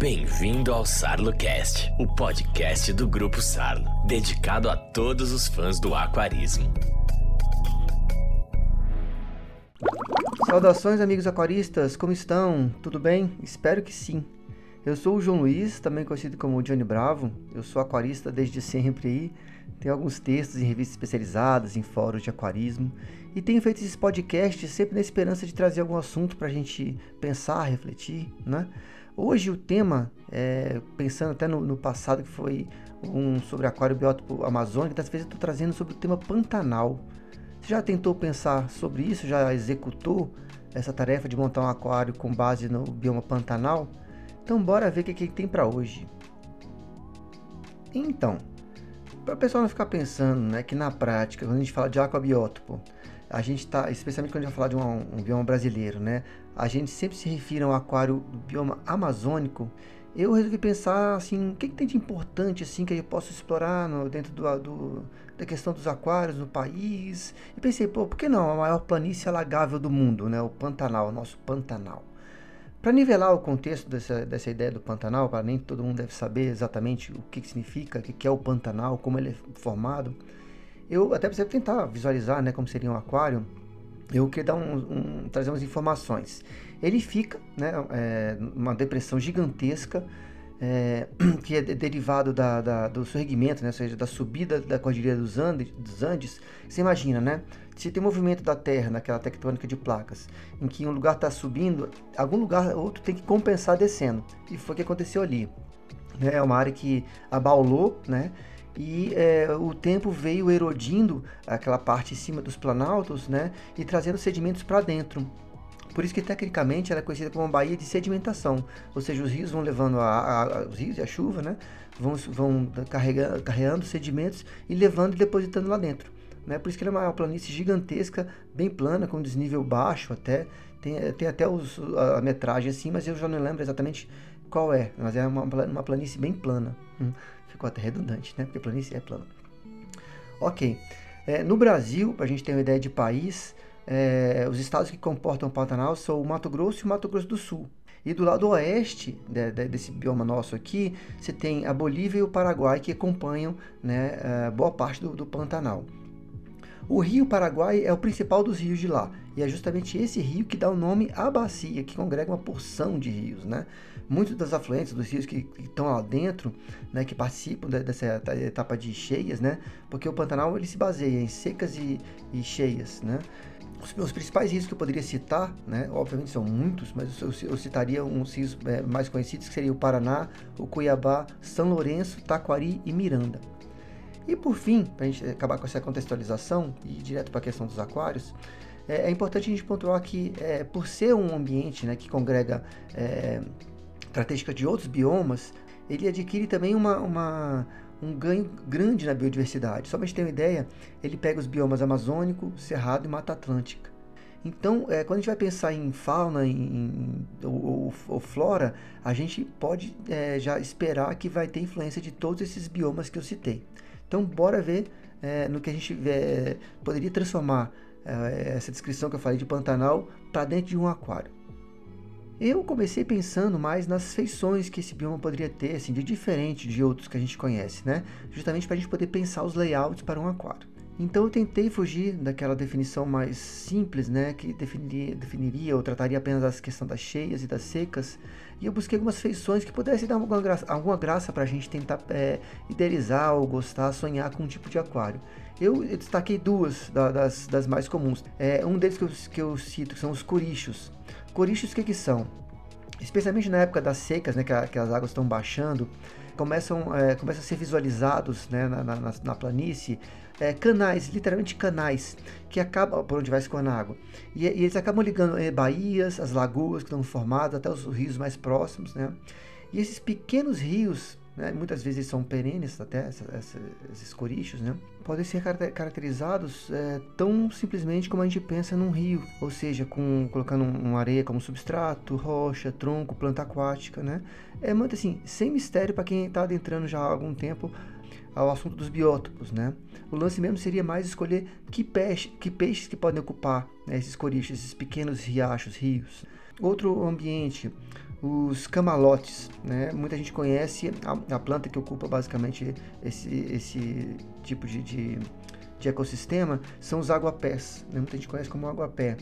Bem-vindo ao SarloCast, o podcast do Grupo Sarlo, dedicado a todos os fãs do aquarismo. Saudações, amigos aquaristas, como estão? Tudo bem? Espero que sim. Eu sou o João Luiz, também conhecido como Johnny Bravo. Eu sou aquarista desde sempre aí. Tenho alguns textos em revistas especializadas, em fóruns de aquarismo. E tenho feito esses podcasts sempre na esperança de trazer algum assunto para a gente pensar, refletir, né? Hoje o tema, é, pensando até no, no, passado que foi um sobre aquário biótipo amazônico, dessa vez eu estou trazendo sobre o tema Pantanal. Você já tentou pensar sobre isso? Já executou essa tarefa de montar um aquário com base no bioma Pantanal? Então bora ver o que, que tem para hoje. Então, para o pessoal não ficar pensando né, que na prática, quando a gente fala de aquabiótipo, a gente está, especialmente quando a gente vai falar de um, um, bioma brasileiro, né? A gente sempre se refere ao aquário do bioma amazônico. Eu resolvi pensar assim, o que, que tem de importante assim que eu posso explorar no, dentro do, do, da questão dos aquários no país. E pensei, pô, por que não a maior planície alagável do mundo, né? O Pantanal, o nosso Pantanal. Para nivelar o contexto dessa, dessa ideia do Pantanal, para nem todo mundo deve saber exatamente o que, que significa, o que, que é o Pantanal, como ele é formado eu até preciso tentar visualizar né, como seria um aquário. Eu queria dar um, um, trazer umas informações. Ele fica né, é, uma depressão gigantesca é, que é derivado da, da, do surgimento, né, ou seja, da subida da cordilheira dos Andes, dos Andes. Você imagina, né? Se tem movimento da Terra naquela tectônica de placas, em que um lugar está subindo, algum lugar outro tem que compensar descendo. E foi o que aconteceu ali. É uma área que abaulou, né? E é, o tempo veio erodindo aquela parte em cima dos planaltos, né, e trazendo sedimentos para dentro. Por isso que tecnicamente ela é conhecida como uma baía de sedimentação, ou seja, os rios vão levando a, a, a os rios e a chuva, né, vão, vão carregando, carregando sedimentos e levando e depositando lá dentro. Né? Por isso que ela é uma planície gigantesca, bem plana, com desnível baixo até, tem, tem até os, a metragem assim, mas eu já não lembro exatamente qual é, mas é uma, uma planície bem plana. Hum, ficou até redundante, né? Porque planície é plana. Ok. É, no Brasil, para a gente ter uma ideia de país, é, os estados que comportam o Pantanal são o Mato Grosso e o Mato Grosso do Sul. E do lado oeste de, de, desse bioma nosso aqui, você tem a Bolívia e o Paraguai que acompanham né, boa parte do, do Pantanal. O rio Paraguai é o principal dos rios de lá, e é justamente esse rio que dá o nome à bacia, que congrega uma porção de rios, né? Muitos das afluentes dos rios que, estão lá dentro, né, que participam de, dessa etapa de cheias, né? Porque o Pantanal ele se baseia em secas e, e cheias, né? Os, os, principais rios que eu poderia citar, né, obviamente são muitos, mas eu, eu citaria uns rios é, mais conhecidos que seriam o Paraná, o Cuiabá, São Lourenço, Taquari e Miranda. E por fim, para a gente acabar com essa contextualização e ir direto para a questão dos aquários, é, é, importante a gente pontuar que, é, por ser um ambiente né, que congrega é, características de outros biomas, ele adquire também uma, uma, um ganho grande na biodiversidade. Só para a gente ter uma ideia, ele pega os biomas amazônico, cerrado e mata atlântica. Então, é, quando a gente vai pensar em fauna em, em ou, ou, flora, a gente pode é, já esperar que vai ter influência de todos esses biomas que eu citei. Então, bora ver é, no que a gente é, poderia transformar é, essa descrição que eu falei de Pantanal para dentro de um aquário. Eu comecei pensando mais nas feições que esse bioma poderia ter, assim, de diferente de outros que a gente conhece, né? Justamente para a gente poder pensar os layouts para um aquário. Então eu tentei fugir daquela definição mais simples, né, que definiria, definiria ou trataria apenas a questão das cheias e das secas, e eu busquei algumas feições que pudessem dar alguma graça, alguma graça para a gente tentar é, idealizar ou gostar, sonhar com um tipo de aquário. Eu, eu destaquei duas da, das, das, mais comuns. É, um deles que eu, que eu cito que são os corichos. Corichos o que, que são? Especialmente na época das secas, né, que, a, que as águas estão baixando, começam, é, começam a ser visualizados né, na, na, na planície é, canais, literalmente canais, que acabam por onde vai escoando a água. E, e, eles acabam ligando é, baías, as lagoas que estão formadas, até os rios mais próximos, né? E esses pequenos rios, né, muitas vezes são perenes, até esses corichos, né? Podem ser caracterizados é, tão simplesmente como a gente pensa num rio, ou seja, com colocando uma areia como substrato, rocha, tronco, planta aquática, né? É muito assim, sem mistério para quem está adentrando já há algum tempo ao assunto dos biótopos, né? O lance mesmo seria mais escolher que, peixe, que peixes que podem ocupar né, esses corichos, esses pequenos riachos, rios. Outro ambiente, os camalotes, né? Muita gente conhece a, a, planta que ocupa basicamente esse, esse tipo de, de, de ecossistema, são os aguapés, né? Muita gente conhece como aguapé.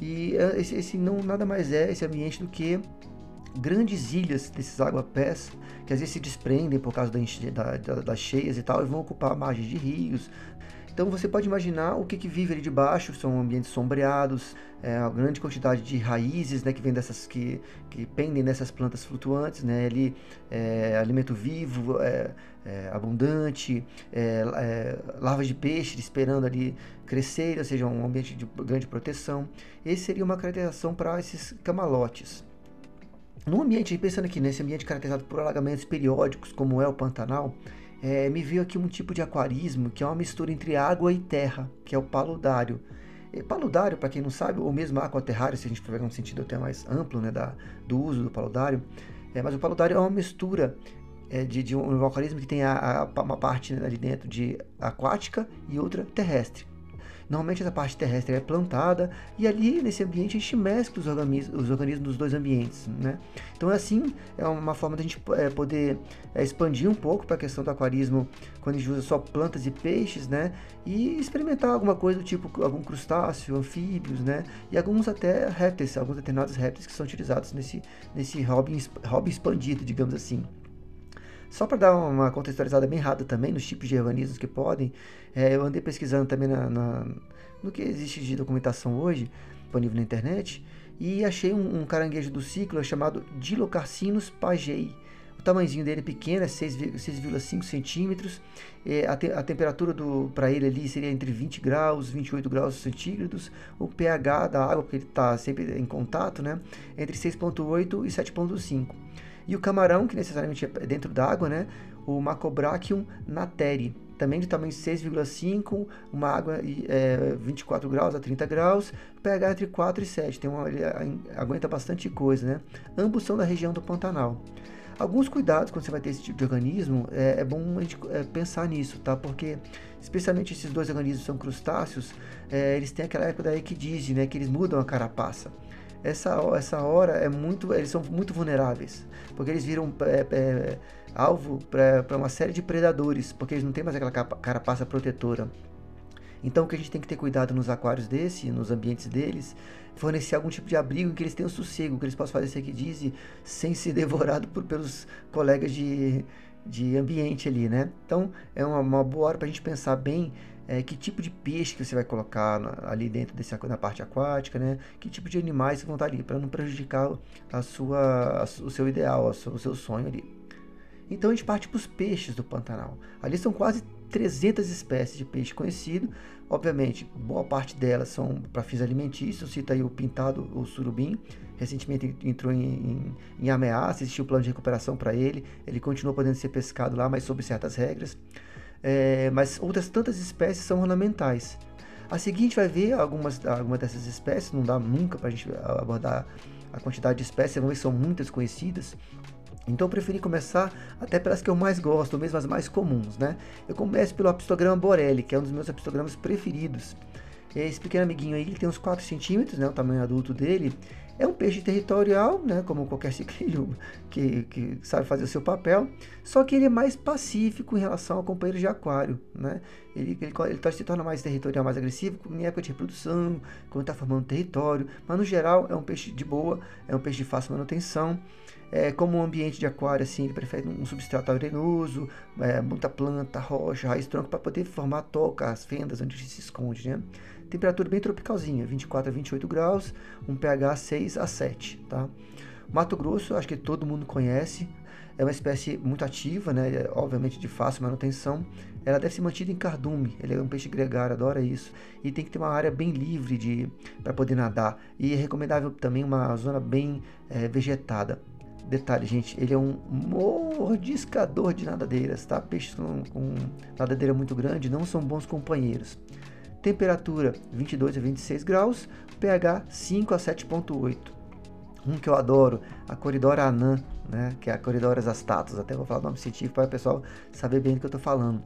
E eh, esse, esse não nada mais é esse ambiente do que grandes ilhas desses aguapés, que às vezes se desprendem por causa da, da, das cheias e tal, e vão ocupar margens de rios, então você pode imaginar o que, que vive ali debaixo, são ambientes sombreados, é, a grande quantidade de raízes né, que vem dessas que, que pendem dessas plantas flutuantes, né, ali é, alimento vivo, é, é abundante, é, é, larvas de peixe esperando ali crescer, ou seja, um ambiente de grande proteção. Esse seria uma caracterização para esses camalotes. No ambiente, pensando aqui nesse ambiente caracterizado por alagamentos periódicos, como é o Pantanal, é, me veio aqui um tipo de aquarismo que é uma mistura entre água e terra, que é o paludário. E paludário, para quem não sabe, ou mesmo aquaterrário, se a gente for pegar um sentido até mais amplo né, da, do uso do paludário, é, mas o paludário é uma mistura é, de, de, um, aquarismo que tem a, a, uma parte ali dentro de aquática e outra terrestre. Normalmente essa parte terrestre é plantada e ali nesse ambiente a gente mescla os organismos, os organismos dos dois ambientes, né? Então assim é uma forma da gente é, poder é, expandir um pouco para a questão do aquarismo quando a gente usa só plantas e peixes, né? E experimentar alguma coisa do tipo algum crustáceo, anfíbios, né? E alguns até répteis, alguns determinados répteis que são utilizados nesse, nesse hobby, hobby expandido, digamos assim. Só para dar uma contextualizada bem rápida também nos tipos de organismos que podem, é, eu andei pesquisando também na, na, no que existe de documentação hoje, disponível na internet, e achei um, um caranguejo do ciclo chamado Dilocarcinus pagei. O tamanhozinho dele é pequeno, é 6,5 centímetros. É, a, te, a, temperatura para ele ali seria entre 20 graus, 28 graus centígrados. O pH da água, porque ele está sempre em contato, né? Entre 6,8 e 7,5. E o camarão, que necessariamente é dentro d'água, né? O Macobrachium nateri, também de tamanho 6,5, uma água é, 24 graus a 30 graus, pH entre 4 e 7, tem uma, ele aguenta bastante coisa, né? Ambos são da região do Pantanal. Alguns cuidados quando você vai ter esse tipo de organismo, é, é bom a gente é, pensar nisso, tá? Porque, especialmente esses dois organismos são crustáceos, é, eles têm aquela época da equidise, né? Que eles mudam a carapaça essa, essa hora é muito, eles são muito vulneráveis, porque eles viram é, é, alvo para uma série de predadores, porque eles não têm mais aquela carapaça protetora. Então o que a gente tem que ter cuidado nos aquários desse, nos ambientes deles, fornecer algum tipo de abrigo em que eles tenham sossego, que eles possam fazer diz sem ser devorado por, pelos colegas de, de ambiente ali, né? Então é uma, uma boa hora para a gente pensar bem é, que tipo de peixe que você vai colocar na, ali dentro desse, na parte aquática, né? Que tipo de animais vão estar ali, para não prejudicar a sua, a, o seu ideal, o seu sonho ali. Então a gente parte para os peixes do Pantanal. Ali são quase 300 espécies de peixe conhecido. Obviamente, boa parte delas são para fins alimentícios. Cita aí o pintado, o surubim. Recentemente entrou em, em, em ameaça, existiu um plano de recuperação para ele. Ele continua podendo ser pescado lá, mas sob certas regras é, mas outras tantas espécies são ornamentais. A seguinte vai ver algumas, algumas dessas espécies, não dá nunca para a gente abordar a quantidade de espécies, vamos ver são muitas conhecidas. Então eu preferi começar até pelas que eu mais gosto, ou mesmo as mais comuns, né? Eu começo pelo apistograma borelli, que é um dos meus apistogramas preferidos. Esse pequeno amiguinho aí, ele tem uns 4 centímetros, né, o tamanho adulto dele, é um peixe territorial, né, como qualquer ciclilho que, que sabe fazer o seu papel, só que ele é mais pacífico em relação ao companheiro de aquário. Né? Ele, ele, ele tá, se torna mais territorial, mais agressivo em época de reprodução, quando está formando território, mas no geral é um peixe de boa, é um peixe de fácil manutenção. É, como um ambiente de aquário, assim, ele prefere um substrato arenoso, é, muita planta, rocha, raiz, tronco, para poder formar toca, as fendas onde se esconde, né? Temperatura bem tropicalzinha, 24 a 28 graus, um pH 6 a 7, tá? Mato Grosso, acho que todo mundo conhece, é uma espécie muito ativa, né? É, obviamente de fácil manutenção. Ela deve ser mantida em cardume, ele é um peixe gregário, adora isso. E tem que ter uma área bem livre de para poder nadar. E é recomendável também uma zona bem é, vegetada. Detalhe, gente, ele é um mordiscador de nadadeiras, tá? Peixes com, com nadadeira muito grande não são bons companheiros temperatura 22 a 26 graus, pH 5 a 7.8. Um que eu adoro, a Coridora anã, né? Que é a Coridora astatus. Até vou falar o nome científico para o pessoal saber bem do que eu estou falando.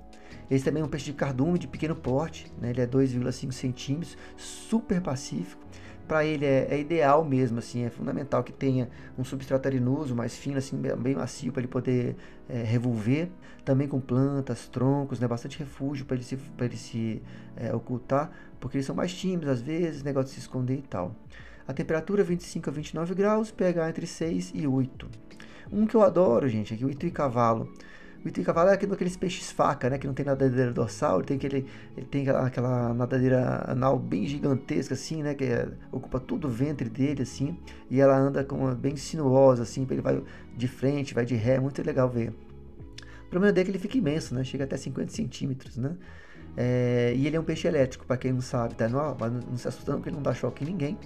Esse também é um peixe de cardume de pequeno porte, né? Ele é 2,5 centímetros, super pacífico. Para ele é, é, ideal mesmo, assim, é fundamental que tenha um substrato arenoso mais fino, assim, bem macio para ele poder é, revolver. Também com plantas, troncos, né? Bastante refúgio para ele se, ele se é, ocultar, porque eles são mais tímidos às vezes, negócio de se esconder e tal. A temperatura 25 a 29 graus, pH entre 6 e 8. Um que eu adoro, gente, aqui o itu e cavalo. O itu e cavalo é aqueles peixes faca, né? Que não tem nadadeira dorsal, ele tem, aquele, ele tem aquela, aquela nadadeira anal bem gigantesca, assim, né? Que é, ocupa todo o ventre dele, assim. E ela anda com, bem sinuosa, assim. Ele vai de frente, vai de ré, é muito legal ver. O problema dele é que ele fica imenso, né? Chega até 50 centímetros, né? É, e ele é um peixe elétrico, para quem não sabe, tá? Não, não se assustando porque ele não dá choque em ninguém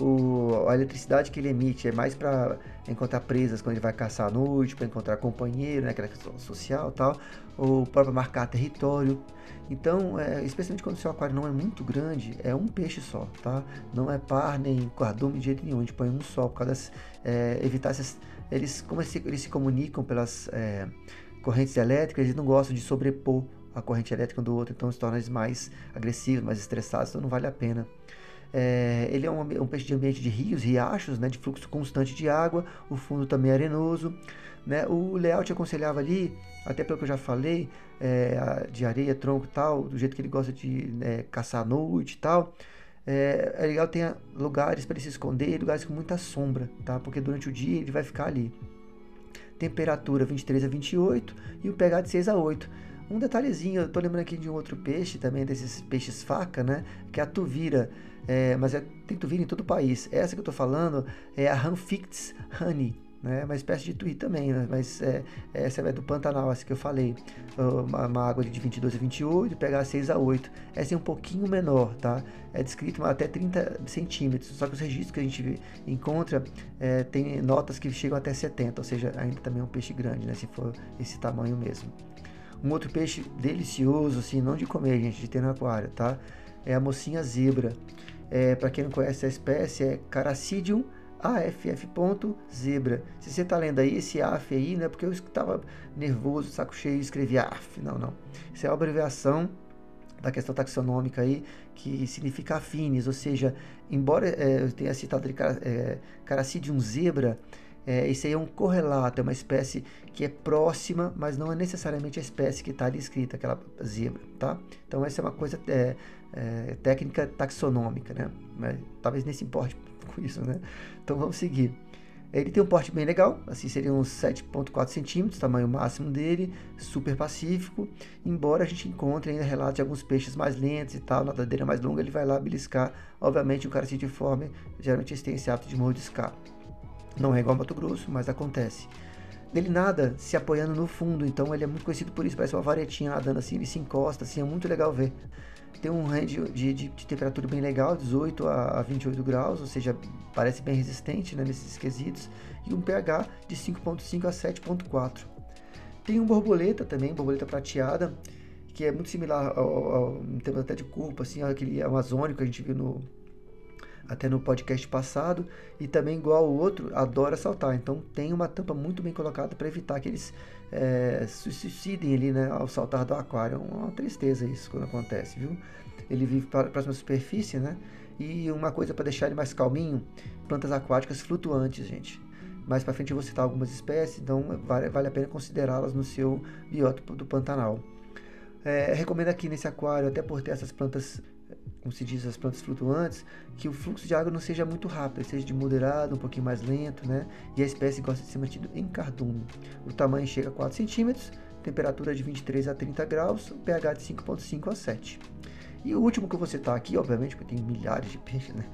o, a eletricidade que ele emite é mais para encontrar presas quando ele vai caçar à noite, para encontrar companheiro, né, aquela questão social tal, ou para marcar território. Então, é, especialmente quando o seu aquário não é muito grande, é um peixe só, tá? Não é par nem cardume de jeito nenhum, a gente põe um só, por causa das, é, evitar essas... Eles, como eles se, eles se comunicam pelas é, correntes elétricas, eles não gostam de sobrepor a corrente elétrica do outro, então se torna mais agressivos, mais estressados, então não vale a pena. É, ele é um, um, peixe de ambiente de rios, riachos, né, de fluxo constante de água, o fundo também é arenoso. Né? O layout aconselhava ali, até pelo que eu já falei, é, de areia, tronco e tal, do jeito que ele gosta de né, caçar à noite e tal. É, é legal ter lugares para ele se esconder, lugares com muita sombra, tá? Porque durante o dia ele vai ficar ali. Temperatura 23 a 28 e o pH de 6 a 8. Um detalhezinho, eu tô lembrando aqui de um outro peixe também, desses peixes faca, né? Que é a tuvira é, mas é, tem tuvira em todo o país. Essa que eu estou falando é a Hanficts honey, né? uma espécie de tuí também, né? mas é, essa é do Pantanal, essa que eu falei. Uma, uma, água de 22 a 28, pegar 6 a 8. Essa é um pouquinho menor, tá? É descrito até 30 centímetros, só que os registros que a gente encontra é, tem notas que chegam até 70, ou seja, ainda também é um peixe grande, né? se for esse tamanho mesmo. Um outro peixe delicioso, assim, não de comer, gente, de ter no aquário, tá? É a mocinha zebra. É, Para quem não conhece a espécie, é Caracidium aff.zebra. Se você está lendo aí esse AF aí, não é porque eu estava nervoso, saco cheio e escrevi AF. Não, não. Isso é uma abreviação da questão taxonômica aí, que significa afines, ou seja, embora é, eu tenha citado de é, Caracidium zebra, é, esse aí é um correlato, é uma espécie que é próxima, mas não é necessariamente a espécie que está ali escrita, aquela zebra, tá? Então essa é uma coisa é, é, técnica taxonômica, né? Mas, talvez nem se importe com isso, né? Então vamos seguir. Ele tem um porte bem legal, assim seria uns 7,4 centímetros, tamanho máximo dele, super pacífico. Embora a gente encontre ainda relatos de alguns peixes mais lentos e tal, nadadeira mais longa, ele vai lá beliscar. Obviamente, o caracitiforme geralmente eles têm esse hábito de mordiscar. Não é igual ao Mato Grosso, mas acontece. Ele nada se apoiando no fundo, então ele é muito conhecido por isso. Parece uma varetinha nadando assim, ele se encosta, assim, é muito legal ver. Tem um range de, de, de temperatura bem legal, 18 a, a 28 graus, ou seja, parece bem resistente né, nesses quesitos. E um pH de 5.5 a 7.4. Tem um borboleta também, borboleta prateada, que é muito similar ao, ao, em termos até de corpo, assim, aquele amazônico que a gente viu no, até no podcast passado, e também igual o outro, adora saltar. Então tem uma tampa muito bem colocada para evitar que eles é, se suicidem ali né, ao saltar do aquário. É uma tristeza isso quando acontece, viu? Ele vive próximo à superfície, né? E uma coisa para deixar ele mais calminho, plantas aquáticas flutuantes, gente. Mais para frente eu vou citar algumas espécies, então vale, vale a pena considerá-las no seu biótopo do Pantanal. É, recomendo aqui nesse aquário, até por ter essas plantas como se diz, as plantas flutuantes, que o fluxo de água não seja muito rápido, seja de moderado, um pouquinho mais lento, né? E a espécie gosta de ser mantida em cardume. O tamanho chega a 4 centímetros, temperatura de 23 a 30 graus, pH de 5,5 a 7. E o último que eu vou citar aqui, obviamente, porque tem milhares de peixes, né?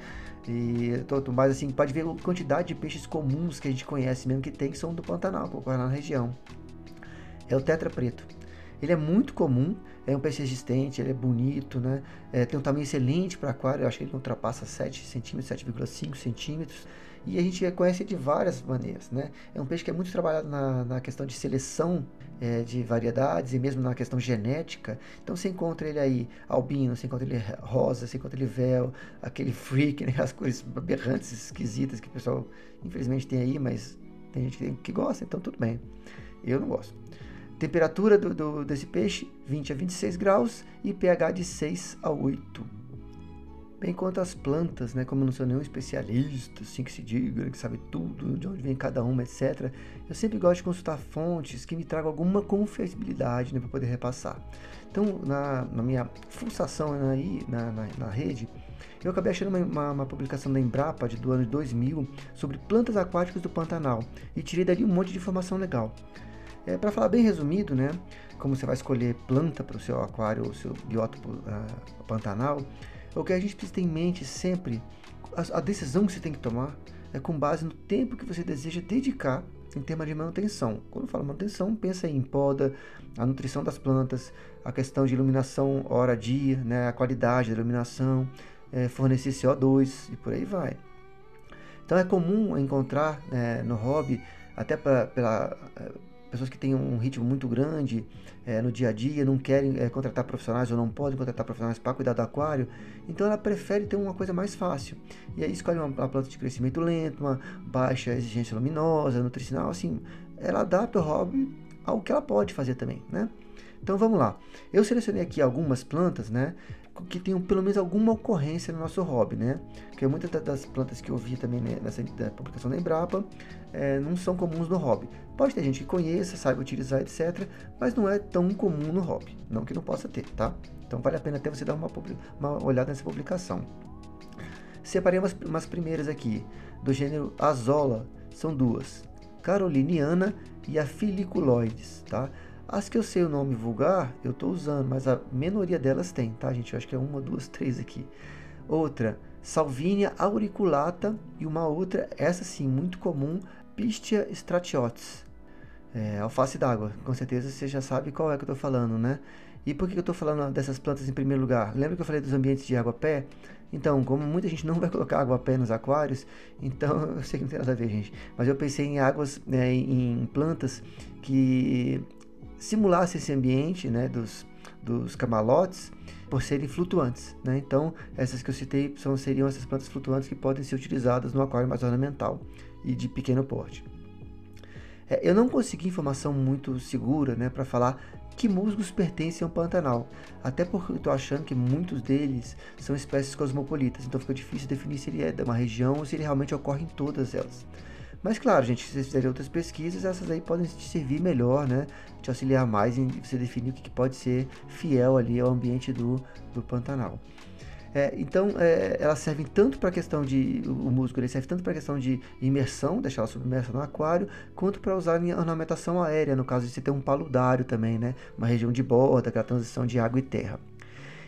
E todo, mas assim, pode ver a quantidade de peixes comuns que a gente conhece mesmo que tem, que são do Pantanal, que ocorre na região. É o tetra preto. Ele é muito comum, é um peixe resistente, ele é bonito, né? É, tem um tamanho excelente para aquário, eu acho que ele não ultrapassa 7 centímetros, 7,5 centímetros. E a gente conhece de várias maneiras, né? É um peixe que é muito trabalhado na, na questão de seleção é, de variedades e mesmo na questão genética. Então você encontra ele aí albino, você encontra ele rosa, você encontra ele véu, aquele freak, né? as cores aberrantes, esquisitas que o pessoal infelizmente tem aí, mas tem gente que, que gosta, então tudo bem. Eu não gosto. Temperatura do, do, desse peixe, 20 a 26 graus e pH de 6 a 8 bem quanto as plantas, né? Como eu não sou nenhum especialista, assim que se diga, que sabe tudo, de onde vem cada uma, etc. Eu sempre gosto de consultar fontes que me tragam alguma confiabilidade né, para poder repassar. Então, na, na minha fuçação aí na, na, na, rede, eu acabei achando uma, uma, uma, publicação da Embrapa de, do ano de 2000 sobre plantas aquáticas do Pantanal e tirei dali um monte de informação legal. É, para falar bem resumido, né, como você vai escolher planta para o seu aquário ou seu biótopo uh, pantanal, o que a gente precisa ter em mente sempre, a, a decisão que você tem que tomar é com base no tempo que você deseja dedicar em termos de manutenção. Quando eu falo manutenção, pensa em poda, a nutrição das plantas, a questão de iluminação hora-dia, né, a qualidade da iluminação, é, fornecer CO2 e por aí vai. Então é comum encontrar é, no hobby, até pra, pela, pessoas que têm um ritmo muito grande é, no dia a dia, não querem é, contratar profissionais ou não podem contratar profissionais para cuidar do aquário, então ela prefere ter uma coisa mais fácil. E aí escolhe uma, uma planta de crescimento lento, uma baixa exigência luminosa, nutricional, assim, ela adapta o hobby ao que ela pode fazer também, né? Então vamos lá. Eu selecionei aqui algumas plantas, né? Que tenham pelo menos alguma ocorrência no nosso hobby, né? Porque muitas das plantas que eu vi também né, nessa publicação da Embrapa é, não são comuns no hobby. Pode ter gente que conheça, saiba utilizar, etc., mas não é tão comum no hobby. Não que não possa ter, tá? Então vale a pena até você dar uma, uma olhada nessa publicação. Separei umas, umas primeiras aqui, do gênero Azola, são duas, Caroliniana e a Filiculoides, tá? As que eu sei o nome vulgar, eu estou usando, mas a minoria delas tem, tá, gente? Eu acho que é uma, duas, três aqui. Outra, Salvinia auriculata e uma outra, essa sim, muito comum, Pistia stratiotes. É, alface d'água, com certeza você já sabe qual é que eu estou falando, né? E por que eu estou falando dessas plantas em primeiro lugar? Lembra que eu falei dos ambientes de água a pé? Então, como muita gente não vai colocar água a pé nos aquários, então eu sei que não tem nada a ver, gente. Mas eu pensei em águas, né, em plantas que simulasse esse ambiente né, dos, dos camalotes por serem flutuantes. Né? Então, essas que eu citei são, seriam essas plantas flutuantes que podem ser utilizadas no aquário mais ornamental e de pequeno porte. É, eu não consegui informação muito segura né, para falar que musgos pertencem ao Pantanal, até porque eu estou achando que muitos deles são espécies cosmopolitas, então fica difícil definir se ele é de uma região ou se ele realmente ocorre em todas elas. Mas claro, gente, se vocês fizerem outras pesquisas, essas aí podem te servir melhor, né? Te auxiliar mais em você definir o que, pode ser fiel ali ao ambiente do, do Pantanal. É, então, é, elas servem tanto para a questão de. O músculo ele serve tanto para a questão de imersão, deixar ela submersa no aquário, quanto para usar em ornamentação aérea, no caso de você ter um paludário também, né? Uma região de borda, aquela transição de água e terra.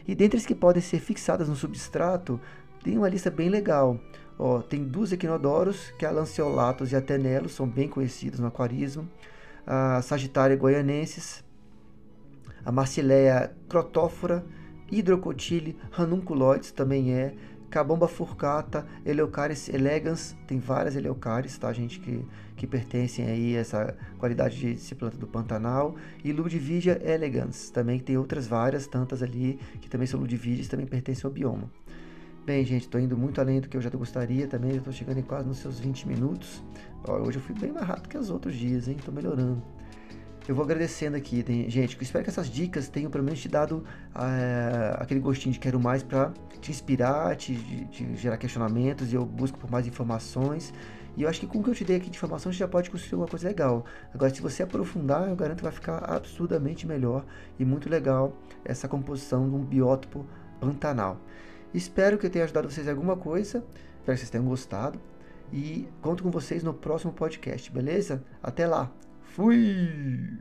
E dentre as que podem ser fixadas no substrato, tem uma lista bem legal. Ó, tem duas equinodoros, que é a Lanceolatus e a Tenelo, são bem conhecidos no aquarismo. A Sagitária goianensis, a Marcileia crotófora, Hidrocotile, Ranunculoides também é, Cabomba furcata, Eleucaris elegans, tem várias Eleucaris, tá, gente, que, que pertencem aí a essa qualidade de se planta do Pantanal, e Ludwigia elegans, também tem outras várias, tantas ali, que também são Ludwigias, também pertencem ao bioma. Bem, gente, estou indo muito além do que eu já gostaria também. Estou chegando em quase nos seus 20 minutos. Ó, hoje eu fui bem mais rápido que os outros dias, hein? Estou melhorando. Eu vou agradecendo aqui, gente. Espero que essas dicas tenham pelo menos te dado uh, aquele gostinho de quero mais para te inspirar, te, te, gerar questionamentos e eu busco por mais informações. E eu acho que com o que eu te dei aqui de informação, você já pode construir uma coisa legal. Agora, se você aprofundar, eu garanto que vai ficar absurdamente melhor e muito legal essa composição de um biótopo pantanal. Espero que eu tenha ajudado vocês em alguma coisa. Espero que vocês tenham gostado. E conto com vocês no próximo podcast, beleza? Até lá. Fui!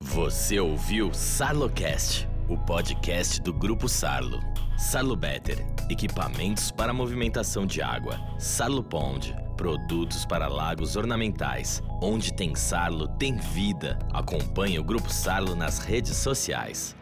Você ouviu Sarlocast, o podcast do Grupo Sarlo. Sarlo Better equipamentos para movimentação de água. Sarlo Pond, produtos para lagos ornamentais. Onde tem Sarlo, tem vida. Acompanhe o Grupo Sarlo nas redes sociais.